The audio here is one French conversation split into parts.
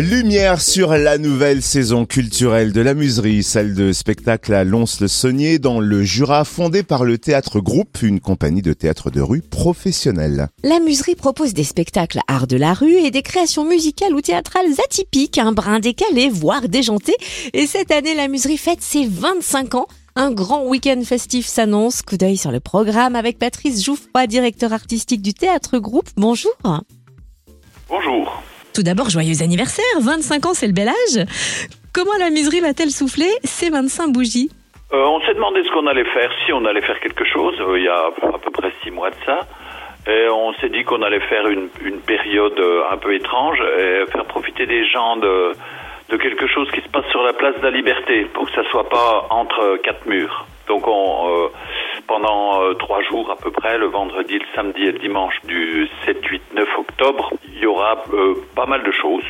Lumière sur la nouvelle saison culturelle de la Muserie, salle de spectacle à Lons-le-Saunier dans le Jura, fondée par le Théâtre Groupe, une compagnie de théâtre de rue professionnelle. La Muserie propose des spectacles art de la rue et des créations musicales ou théâtrales atypiques, un brin décalé, voire déjanté. Et cette année, la Muserie fête ses 25 ans. Un grand week-end festif s'annonce. Coup d'œil sur le programme avec Patrice Jouffroy, directeur artistique du Théâtre Groupe. Bonjour. Bonjour. Tout d'abord, joyeux anniversaire 25 ans, c'est le bel âge Comment la muserie va-t-elle souffler ces 25 bougies Euh, on s'est demandé ce qu'on allait faire, si on allait faire quelque chose, euh, il y a à peu près six mois de ça. Et on s'est dit qu'on allait faire une, période euh, un peu étrange et faire profiter des gens de, de quelque chose qui se passe sur la place de la Liberté pour que ça soit pas entre quatre murs. Donc on, pendant euh, trois jours à peu près, le vendredi, le samedi et le dimanche du 7, 8, 9 octobre, il y aura euh, pas mal de choses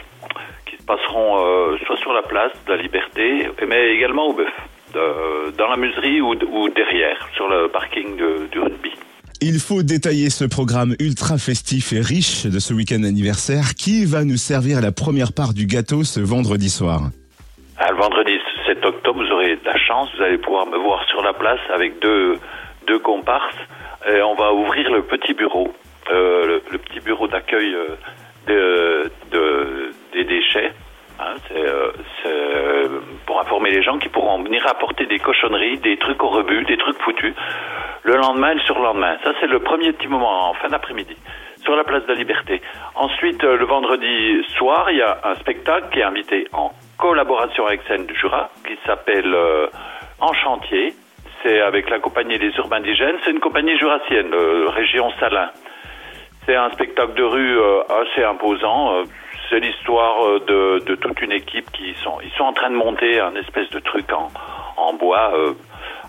qui se passeront euh, soit sur la place de la Liberté, mais également au bœuf, dans la muserie ou, ou derrière, sur le parking de- du rugby. Il faut détailler ce programme ultra festif et riche de ce week-end anniversaire qui va nous servir la première part du gâteau ce vendredi soir. Ah, le vendredi 7 octobre, vous aurez de la chance, vous allez pouvoir me voir sur la place avec deux, deux comparses. Et on va ouvrir le petit bureau, euh, le, petit bureau d'accueil euh, de, de- des déchets. Hein, euh, c'est, pour informer les gens qui pourront venir apporter des cochonneries, des trucs au rebut, des trucs foutus, le lendemain et le surlendemain. Ça, c'est le premier petit moment en fin d'après-midi sur la place de la Liberté. Ensuite, le vendredi soir, il y a un spectacle qui est invité en collaboration avec Scène du Jura, qui s'appelle En chantier. C'est avec la compagnie des Urbains Indigènes. C'est une compagnie jurassienne, euh, région Salin. C'est un spectacle de rue euh, assez imposant. Euh, c'est l'histoire de, toute une équipe qui sont ils sont en train de monter un espèce de truc en, en bois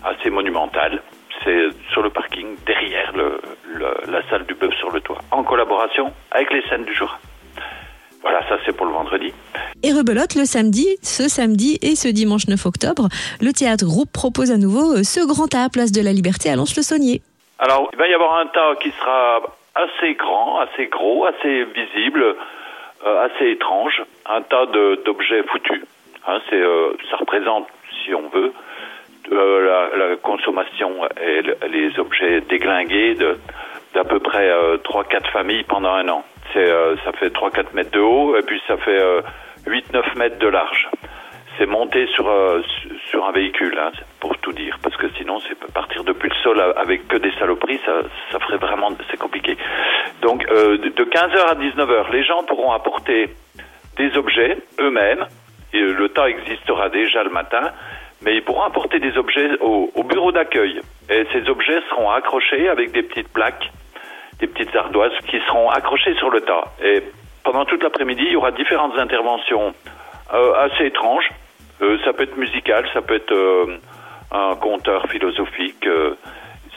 assez monumental. C'est sur le parking derrière la salle du bœuf sur le toit, en collaboration avec les scènes du Jura. Voilà, ça c'est pour le vendredi. Et rebelote le samedi, ce samedi et ce dimanche 9 octobre, le Théâtre Groupe propose à nouveau euh, ce grand tas à Place de la Liberté à Lons-le-Saunier. Alors, il va y avoir un tas qui sera assez grand, assez gros, assez visible, euh, assez étrange, un tas d'objets foutus. Hein, euh, ça représente, si on veut, euh, la, la consommation et le- les objets déglingués d'à peu près euh, 3-4 familles pendant un an. Euh, ça fait 3-4 mètres de haut et puis ça fait euh, 8-9 mètres de large. C'est monté sur, euh, su- sur un véhicule, hein, pour tout dire, parce que sinon, c'est partir depuis le sol avec que des saloperies, ça, ferait vraiment, c'est compliqué. Donc, euh, de de 15h à 19h, les gens pourront apporter des objets eux-mêmes. Et euh, le tas existera déjà le matin, mais ils pourront apporter des objets au bureau d'accueil. Et ces objets seront accrochés avec des petites plaques, des petites ardoises qui seront accrochées sur le tas. Et pendant toute l'après-midi, il y aura différentes interventions euh, assez étranges. Euh, ça peut être musical, ça peut être euh, un conteur philosophique, euh,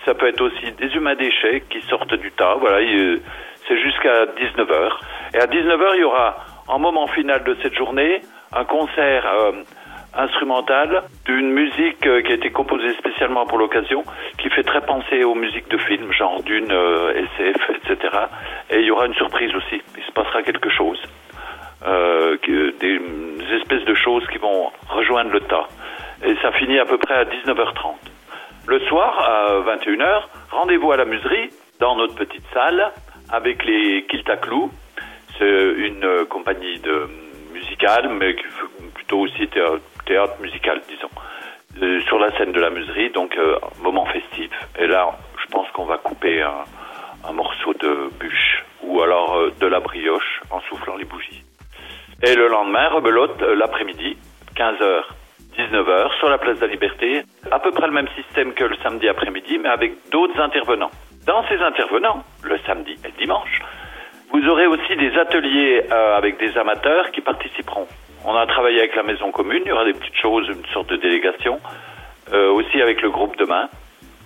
ça peut être aussi des humains déchets qui sortent du tas. Voilà, il- c'est jusqu'à 19h. Et à 19h, il y aura, en moment final de cette journée, un concert euh, instrumental d'une musique euh, qui a été composée spécialement pour l'occasion, qui fait très penser aux musiques de films, genre Dune, euh, SF, etc. Et il y aura une surprise aussi. Il se passera quelque chose. Euh, des espèces de choses qui vont rejoindre le tas. Et ça finit à peu près à 19h30. Le soir, à 21h, rendez-vous à la muserie, dans notre petite salle, avec les Kiltaclous. C'est une compagnie de musicale, mais plutôt aussi théâtre, musical, disons. Euh, sur la scène de la muserie, donc euh, moment festif. Et là, je pense qu'on va couper un, morceau de bûche, ou alors euh, de la brioche en soufflant les bougies. Et le lendemain, rebelote l'après-midi, 15h, 19h, sur la place de la Liberté. À peu près le même système que le samedi après-midi, mais avec d'autres intervenants. Dans ces intervenants, le samedi et le dimanche, vous aurez aussi des ateliers avec des amateurs qui participeront. On a travaillé avec la maison commune, il y aura des petites choses, une sorte de délégation. Euh, aussi avec le groupe Demain,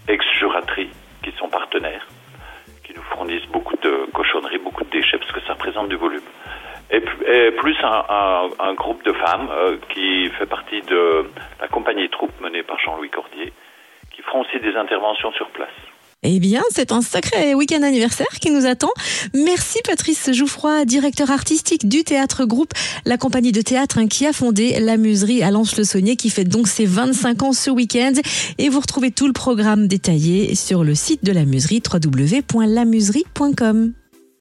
ex-juraterie, qui sont partenaires, qui nous fournissent beaucoup de cochonneries, beaucoup de déchets, parce que ça représente du volume et, plus un groupe de femmes euh, qui fait partie de la compagnie troupe menée par Jean-Louis Cordier, qui feront aussi des interventions sur place. Eh bien, c'est un sacré week-end anniversaire qui nous attend. Merci Patrice Jouffroy, directeur artistique du théâtre groupe, la compagnie de théâtre hein, qui a fondé la muserie à Lens-le-Saunier qui fête donc ses 25 ans ce week-end. Et vous retrouvez tout le programme détaillé sur le site de la muserie www.lamuserie.com.